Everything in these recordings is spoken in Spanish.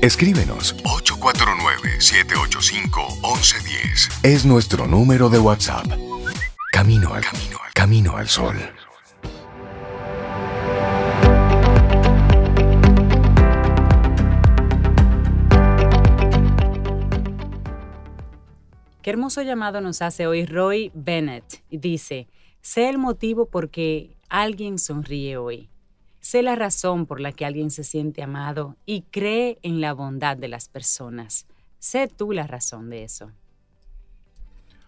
Escríbenos 849-785-1110. Es nuestro número de WhatsApp. Camino al camino, al camino al sol. Qué hermoso llamado nos hace hoy Roy Bennett. Dice, sé el motivo por qué alguien sonríe hoy. Sé la razón por la que alguien se siente amado y cree en la bondad de las personas. Sé tú la razón de eso.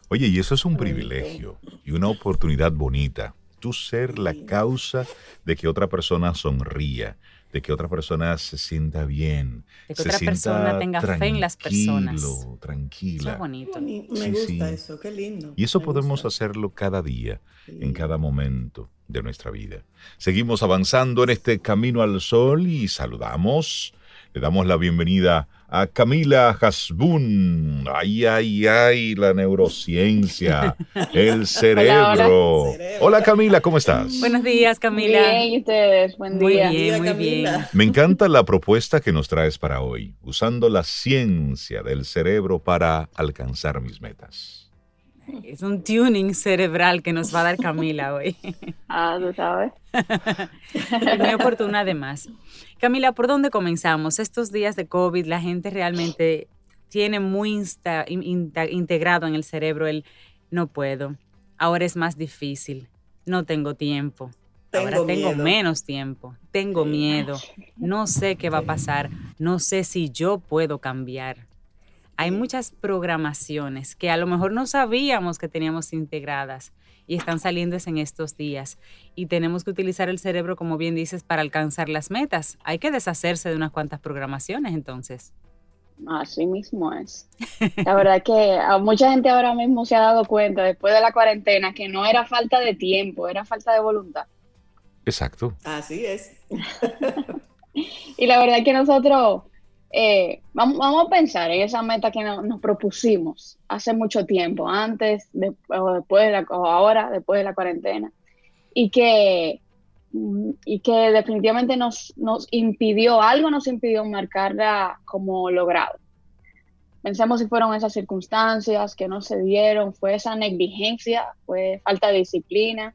Oye, y eso es un privilegio y una oportunidad bonita. Tú ser la causa de que otra persona sonría, de que otra persona se sienta bien. De que otra persona tenga fe en las personas. Tranquila. Eso bonito. Me gusta eso, qué lindo. Y eso podemos hacerlo cada día, en cada momento de nuestra vida. Seguimos avanzando en este camino al sol y saludamos. Le damos la bienvenida a Camila Hasbun. Ay, ay, ay, la neurociencia, el cerebro. Hola, Camila, ¿cómo estás? Buenos días, Camila. Bien, ¿y ustedes? Buen Muy día. bien, muy bien. Me encanta la propuesta que nos traes para hoy, usando la ciencia del cerebro para alcanzar mis metas. Es un tuning cerebral que nos va a dar Camila hoy. Ah, tú sabes. Y muy oportuna además. Camila, ¿por dónde comenzamos? Estos días de COVID, la gente realmente tiene muy insta- in- integrado en el cerebro el no puedo, ahora es más difícil, no tengo tiempo, ahora Tengo tengo miedo. menos tiempo, tengo miedo, no sé qué va a pasar, no sé si yo puedo cambiar. Hay muchas programaciones que a lo mejor no sabíamos que teníamos integradas y están saliendo en estos días. Y tenemos que utilizar el cerebro, como bien dices, para alcanzar las metas. Hay que deshacerse de unas cuantas programaciones entonces. Así mismo es. La verdad que a mucha gente ahora mismo se ha dado cuenta, después de la cuarentena, que no era falta de tiempo, era falta de voluntad. Exacto. Así es. Y la verdad que nosotros eh, vamos, a pensar en esa meta que no- nos propusimos hace mucho tiempo, antes, o después de la, o ahora, después de la cuarentena, y que, y que definitivamente nos, nos impidió, algo nos impidió marcarla como logrado. Pensemos si fueron esas circunstancias que no se dieron, fue esa negligencia, fue falta de disciplina,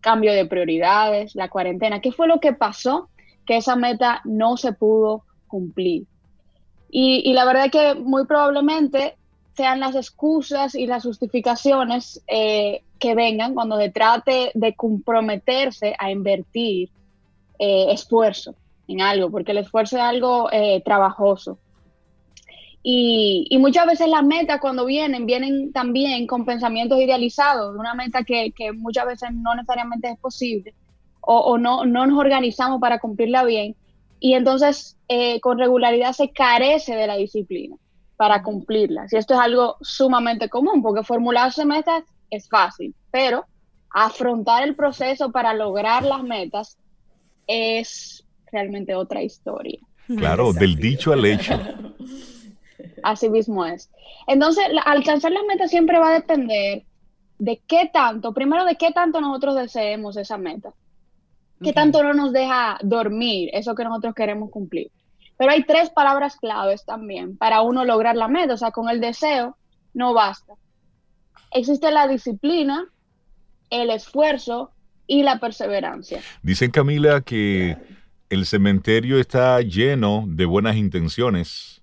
cambio de prioridades, la cuarentena. ¿Qué fue lo que pasó que esa meta no se pudo cumplir? Y, la verdad que muy probablemente sean las excusas y las justificaciones eh, que vengan cuando se trate de comprometerse a invertir eh, esfuerzo en algo, porque el esfuerzo es algo eh, trabajoso. Y, muchas veces las metas cuando vienen, vienen también con pensamientos idealizados, de una meta que, que muchas veces no necesariamente es posible o, o no, no nos organizamos para cumplirla bien. Y entonces eh, con regularidad se carece de la disciplina para cumplirlas. Y esto es algo sumamente común, porque formularse metas es fácil, pero afrontar el proceso para lograr las metas es realmente otra historia. Claro, del dicho al hecho. Así mismo es. Entonces, la- alcanzar las metas siempre va a depender de qué tanto, primero de qué tanto nosotros deseemos esa meta, qué tanto no nos deja dormir eso que nosotros queremos cumplir. Pero hay tres palabras claves también para uno lograr la meta, o sea, con el deseo no basta. Existe la disciplina, el esfuerzo y la perseverancia. Dicen Camila que el cementerio está lleno de buenas intenciones.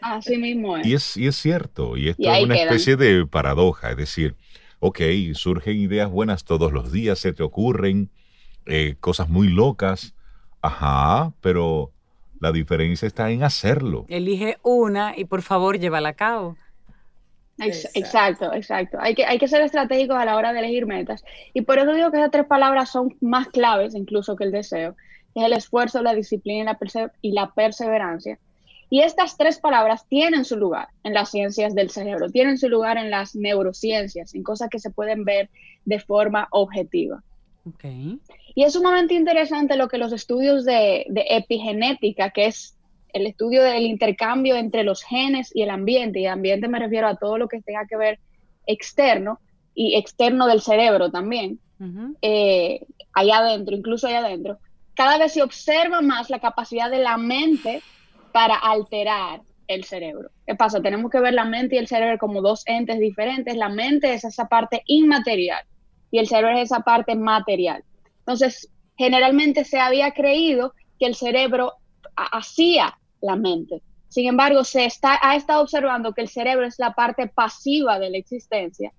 Así mismo es. Y es, y es cierto, y esto Y es una quedan. especie de paradoja, es decir, ok, surgen ideas buenas todos los días, se te ocurren eh, cosas muy locas, ajá, pero la diferencia está en hacerlo. Elige una y por favor llévala a cabo. Ex- Exacto. Exacto, exacto. Hay que, hay que ser estratégicos a la hora de elegir metas. Y por eso digo que esas tres palabras son más claves incluso que el deseo. Es el esfuerzo, la disciplina y la, perse- y la perseverancia. Y estas tres palabras tienen su lugar en las ciencias del cerebro, tienen su lugar en las neurociencias, en cosas que se pueden ver de forma objetiva. Ok. Y es sumamente interesante lo que los estudios de, de epigenética, que es el estudio del intercambio entre los genes y el ambiente, y ambiente me refiero a todo lo que tenga que ver externo y externo del cerebro también, Ujú. eh, allá adentro, incluso allá adentro, cada vez se observa más la capacidad de la mente para alterar el cerebro. ¿Qué pasa? Tenemos que ver la mente y el cerebro como dos entes diferentes. La mente es esa parte inmaterial y el cerebro es esa parte material. Entonces, generalmente se había creído que el cerebro hacía la mente. Sin embargo, se está, ha estado observando que el cerebro es la parte pasiva de la existencia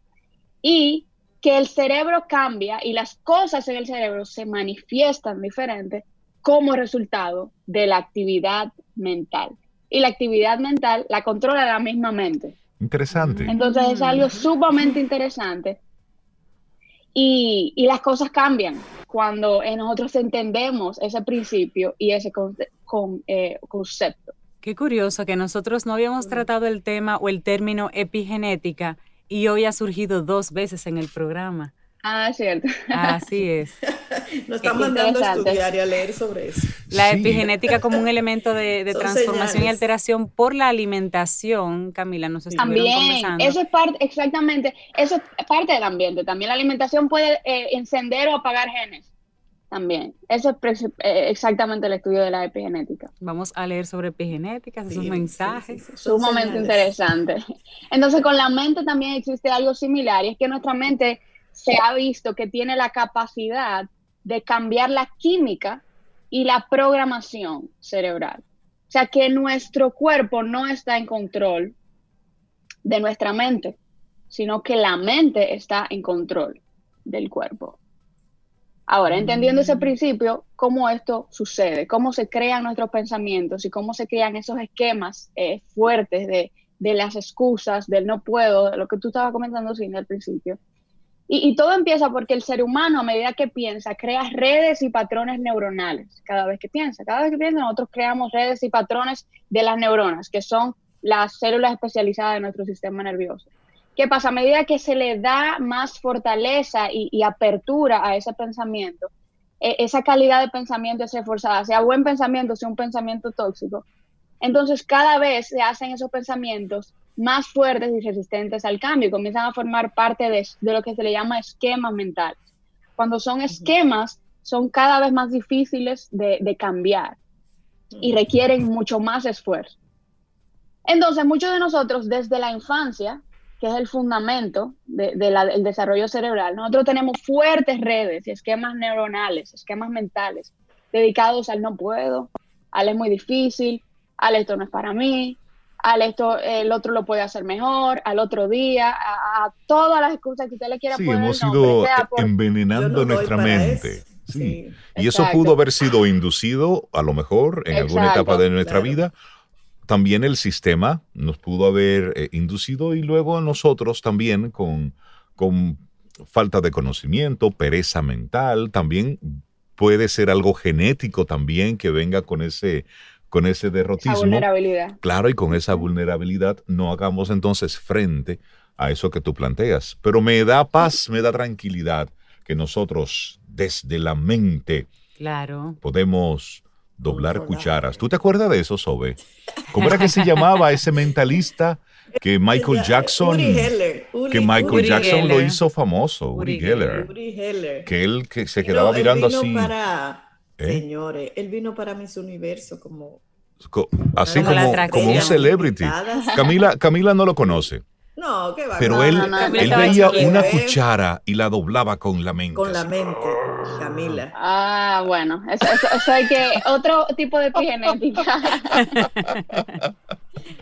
y que el cerebro cambia y las cosas en el cerebro se manifiestan diferentes como resultado de la actividad mental. Y la actividad mental la controla la misma mente. Interesante. Entonces es algo sumamente interesante. Y, las cosas cambian cuando nosotros entendemos ese principio y ese con, eh, concepto. Qué curioso que nosotros no habíamos tratado el tema o el término epigenética y hoy ha surgido dos veces en el programa. Ah, cierto. Así es. Nos están mandando a estudiar y a leer sobre eso. La epigenética como un elemento de, transformación y alteración por la alimentación, Camila, nos estuvieron También, eso es parte, exactamente, eso es parte del ambiente. También la alimentación puede eh, encender o apagar genes. También. Eso es eh, exactamente el estudio de la epigenética. Vamos a leer sobre epigenética, esos mensajes. Sí, Sumamente interesante. Entonces, con la mente también existe algo similar y es que nuestra mente se ha visto que tiene la capacidad de cambiar la química y la programación cerebral. O sea, que nuestro cuerpo no está en control de nuestra mente, sino que la mente está en control del cuerpo. Ahora, entendiendo ese mm. principio, cómo esto sucede, cómo se crean nuestros pensamientos y cómo se crean esos esquemas eh, fuertes de, las excusas, del no puedo, de lo que tú estabas comentando, sin al principio. Y, todo empieza porque el ser humano, a medida que piensa, crea redes y patrones neuronales cada vez que piensa. Cada vez que piensa, nosotros creamos redes y patrones de las neuronas, que son las células especializadas de nuestro sistema nervioso. ¿Qué pasa? A medida que se le da más fortaleza y, apertura a ese pensamiento, e, esa calidad de pensamiento es reforzada, sea buen pensamiento, sea un pensamiento tóxico, entonces cada vez se hacen esos pensamientos más fuertes y resistentes al cambio, comienzan a formar parte de, lo que se le llama esquemas mentales. Cuando son esquemas, son cada vez más difíciles de cambiar y requieren mucho más esfuerzo. Entonces, muchos de nosotros desde la infancia que es el fundamento del desarrollo cerebral, nosotros tenemos fuertes redes y esquemas neuronales, esquemas mentales, dedicados al no puedo, al es muy difícil, al esto no es para mí, al esto el otro lo puede hacer mejor, al otro día, a, todas las excusas que usted le quiera sí, hemos ido envenenando nuestra mente. Sí. y eso pudo haber sido inducido, a lo mejor, en alguna etapa de nuestra vida, también el sistema nos pudo haber eh, inducido y luego nosotros también con, con falta de conocimiento, pereza mental, también puede ser algo genético también que venga con ese con ese derrotismo. vulnerabilidad. Claro, y con esa vulnerabilidad no hagamos entonces frente a eso que tú planteas. Pero me da paz, me da tranquilidad que nosotros desde la mente claro. podemos doblar cucharas. ¿Tú te acuerdas de eso, Sobe? ¿Cómo era que se llamaba ese mentalista que Michael Jackson que Michael Jackson lo hizo famoso, Uri, Geller, que él que se quedaba mirando así. ¿Eh? Señores, él vino para Miss Universo como así como, como un celebrity. Camila Camila no lo conoce. No, qué va. Pero él, él veía una cuchara y la doblaba con la mente. Con la mente, Camila. Ah, bueno, eso, eso, hay que, otro tipo de epigenética.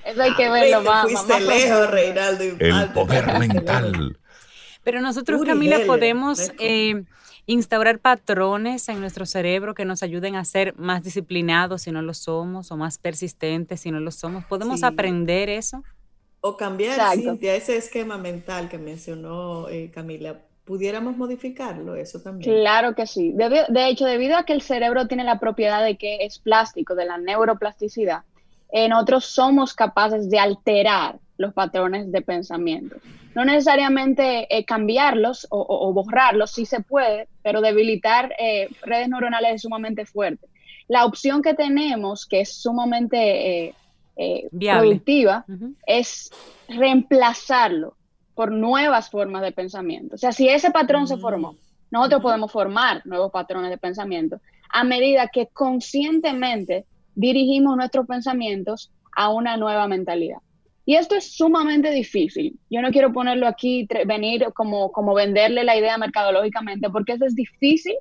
eso hay que verlo más. Fuiste lejos, Reinaldo. El poder mental. Pero nosotros, Camila, podemos eh, instaurar patrones en nuestro cerebro que nos ayuden a ser más disciplinados si no lo somos, o más persistentes si no lo somos. ¿Podemos aprender eso? O cambiar, Cintia, ese esquema mental que mencionó eh, Camila, ¿pudiéramos modificarlo eso también? Claro que sí. De, hecho, debido a que el cerebro tiene la propiedad de que es plástico, de la neuroplasticidad, en otros somos capaces de alterar los patrones de pensamiento. No necesariamente eh, cambiarlos o, borrarlos, sí se puede, pero debilitar eh, redes neuronales es sumamente fuerte. La opción que tenemos, que es sumamente eh, productiva es reemplazarlo por nuevas formas de pensamiento. O sea, si ese patrón se formó, mm. nosotros podemos formar nuevos patrones de pensamiento a medida que conscientemente dirigimos nuestros pensamientos a una nueva mentalidad. Y esto es sumamente difícil. Yo no quiero ponerlo aquí, venir como, como venderle la idea mercadológicamente, porque eso es difícil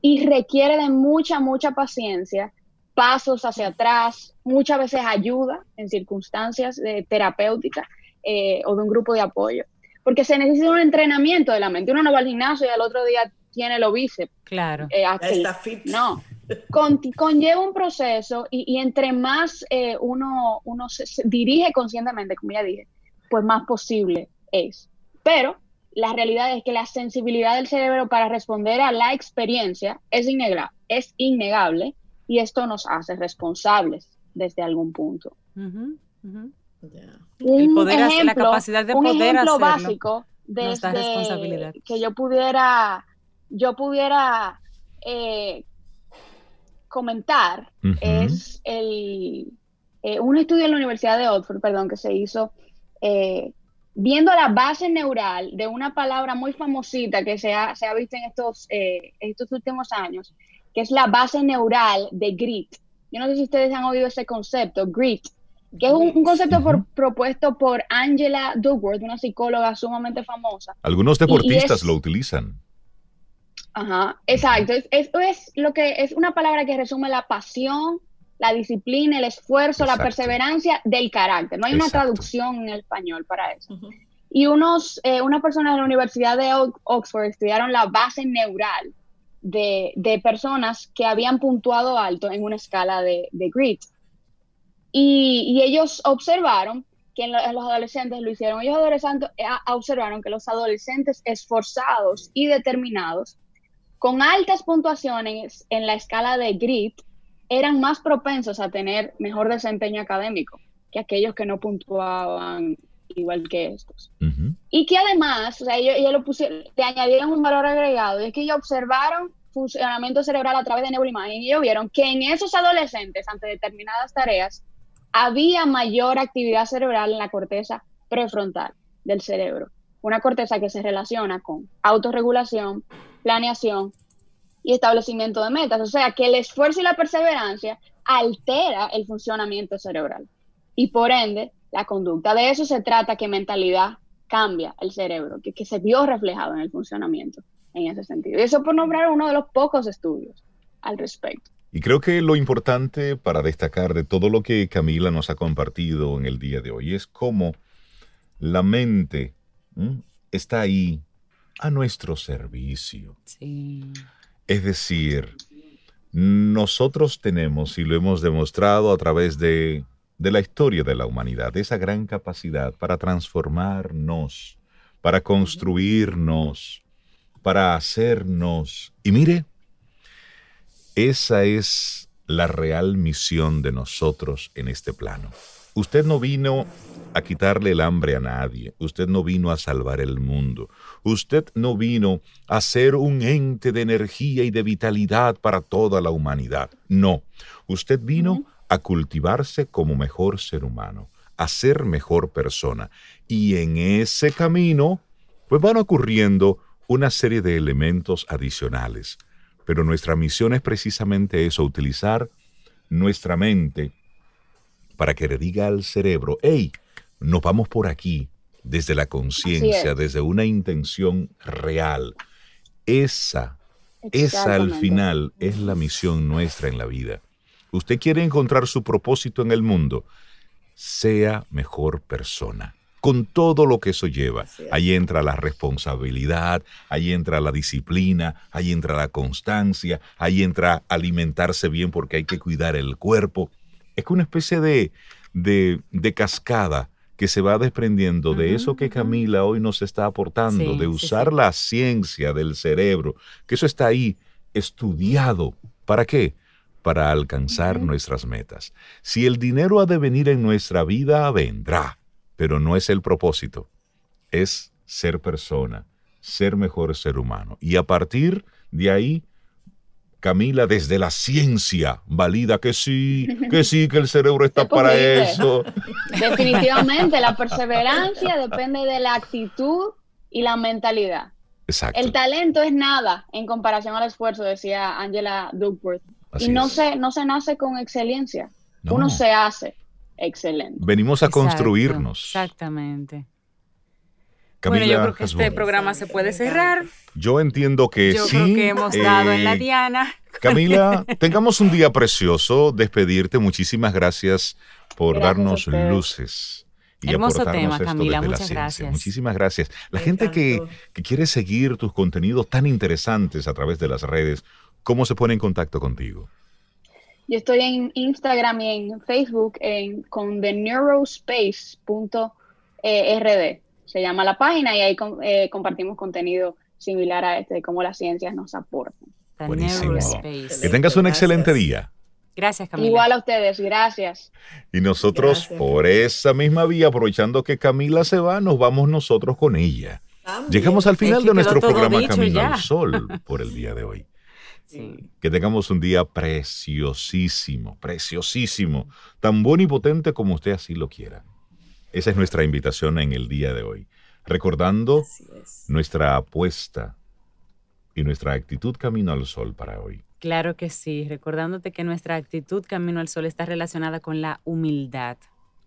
y requiere de mucha, mucha paciencia, pasos hacia atrás, muchas veces ayuda en circunstancias terapéuticas eh, o de un grupo de apoyo. Porque se necesita un entrenamiento de la mente. Uno no va al gimnasio y al otro día tiene los bíceps. Claro. Eh, No, conlleva un proceso y, entre más eh, uno, uno se, dirige conscientemente, como ya dije, pues más posible es. Pero la realidad es que la sensibilidad del cerebro para responder a la experiencia es innegable, es innegable y esto nos hace responsables desde algún punto. el poder ejemplo, la capacidad de un poder ejemplo básico desde que yo pudiera yo pudiera eh, comentar es el, eh, un estudio en la Universidad de Oxford, perdón, que se hizo eh, viendo la base neural de una palabra muy famosita que se ha, se ha visto en estos, estos últimos años, que es la base neural de grit. Yo no sé si ustedes han oído ese concepto, grit, que es un, concepto propuesto por Angela Duckworth, una psicóloga sumamente famosa. Algunos deportistas lo utilizan. Ajá, exacto. Esto es, lo que es una palabra que resume la pasión, la disciplina, el esfuerzo, la perseverancia del carácter. No hay una traducción en español para eso. Y unos, eh, unas personas de la Universidad de Oxford estudiaron la base neural de, personas que habían puntuado alto en una escala de, de grit. Y, ellos observaron que en, los adolescentes lo hicieron. Ellos adolescentes eh, observaron que los adolescentes esforzados y determinados con altas puntuaciones en la escala de grit eran más propensos a tener mejor desempeño académico que aquellos que no puntuaban igual que estos. Y que además, o sea, ellos, lo pusieron, le añadieron un valor agregado, y es que ellos observaron funcionamiento cerebral a través de neuroimagen y ellos vieron que en esos adolescentes, ante determinadas tareas, había mayor actividad cerebral en la corteza prefrontal del cerebro. Una corteza que se relaciona con autorregulación, planeación y establecimiento de metas. O sea, que el esfuerzo y la perseverancia altera el funcionamiento cerebral y por ende la conducta. De eso se trata que mentalidad cambia el cerebro, que, que se vio reflejado en el funcionamiento en ese sentido. Y eso por nombrar uno de los pocos estudios al respecto. Y creo que lo importante para destacar de todo lo que Camila nos ha compartido en el día de hoy es cómo la mente está ahí a nuestro servicio. Es decir, nosotros tenemos, y lo hemos demostrado a través de, de la historia de la humanidad, esa gran capacidad para transformarnos, para construirnos, para hacernos. Y mire, esa es la real misión de nosotros en este plano. Usted no vino a quitarle el hambre a nadie, usted no vino a salvar el mundo, usted no vino a ser un ente de energía y de vitalidad para toda la humanidad. No, usted vino a cultivarse como mejor ser humano, a ser mejor persona. Y en ese camino, pues van ocurriendo una serie de elementos adicionales. Pero nuestra misión es precisamente eso, utilizar nuestra mente para que le diga al cerebro, hey, nos vamos por aquí, desde la conciencia, desde una intención real. Esa, esa al final es la misión nuestra en la vida. Usted quiere encontrar su propósito en el mundo, sea mejor persona con todo lo que eso lleva. Ahí entra la responsabilidad, ahí entra la disciplina, ahí entra la constancia, ahí entra alimentarse bien porque hay que cuidar el cuerpo es que una especie de, de, cascada que se va desprendiendo de eso que Camila hoy nos está aportando, de usar la ciencia del cerebro, que eso está ahí estudiado. ¿Para qué? Para alcanzar nuestras metas. Si el dinero ha de venir en nuestra vida, vendrá, pero no es el propósito, es ser persona, ser mejor ser humano. Y a partir de ahí Camila, desde la ciencia, valida que sí, que sí, que el cerebro está para eso. Definitivamente, la perseverancia depende de la actitud y la mentalidad. Exacto. El talento es nada en comparación al esfuerzo, decía Angela Duckworth. y no se, no se nace con excelencia, Uno se hace excelente. Venimos a construirnos. Exactamente. Bueno, yo creo que este programa se puede cerrar. Yo entiendo que yo sí. Yo creo que hemos dado en la eh, diana. Camila, tengamos un día precioso. Despedirte. Muchísimas gracias por darnos luces. Y Hermoso aportarnos tema, Camila. Muchas gracias. Muchísimas gracias. La Me gente que, que quiere seguir tus contenidos tan interesantes a través de las redes, ¿cómo se pone en contacto contigo? Yo estoy en Instagram y en Facebook en, con theneuroSpace.rd. Se llama la página y ahí com- eh, compartimos contenido similar a este, de cómo las ciencias nos aportan. Buenísimo. Que tengas un Gracias. excelente día. Gracias, Camila. Igual a ustedes, gracias. Y nosotros, Gracias. por esa misma vía, aprovechando que Camila se va, nos vamos nosotros con ella. También. Llegamos al final que de nuestro programa Camino ya. al Sol por el día de hoy. Sí. Que tengamos un día preciosísimo, preciosísimo, tan bueno y potente como usted así lo quiera. Esa es nuestra invitación en el día de hoy. Recordando nuestra apuesta y nuestra actitud camino al sol para hoy. Claro que sí, recordándote que nuestra actitud camino al sol está relacionada con la humildad,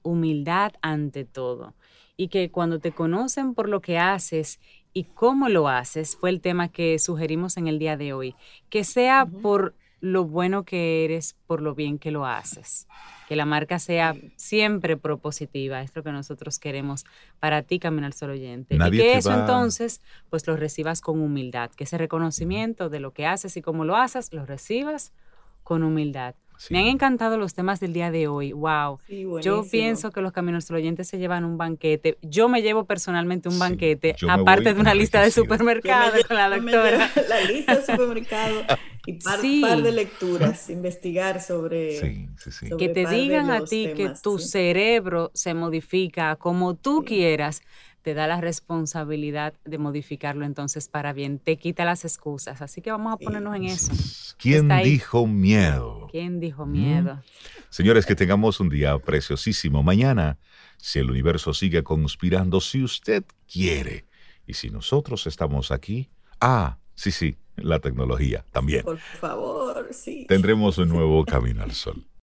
humildad ante todo. Y que cuando te conocen por lo que haces y cómo lo haces, fue el tema que sugerimos en el día de hoy, que sea Ujú. por lo bueno que eres, por lo bien que lo haces. Que la marca sea siempre propositiva, es lo que nosotros queremos para ti, Camino al Sol oyente. Nadie y que eso va- entonces, pues lo recibas con humildad, que ese reconocimiento de lo que haces y cómo lo haces, lo recibas con humildad. Sí. Me han encantado los temas del día de hoy, wow. Sí, Yo pienso que los caminos del oyente se llevan un banquete. Yo me llevo personalmente un banquete, aparte de una lista de enriquecido. Yo me supermercado lle- con la doctora. La lista de supermercado y par, par de lecturas, investigar sobre... Sí, sí, sí. sobre que te digan a ti que tu cerebro se modifica como tú quieras, te da la responsabilidad de modificarlo entonces para bien, te quita las excusas. Así que vamos a ponernos en eso. ¿Quién dijo miedo? ¿Quién dijo Mm. miedo? Señores, que tengamos un día preciosísimo. Mañana, si el universo sigue conspirando, si usted quiere, y si nosotros estamos aquí, ah, sí, sí, la tecnología también. Por favor, sí. Tendremos un nuevo camino al sol.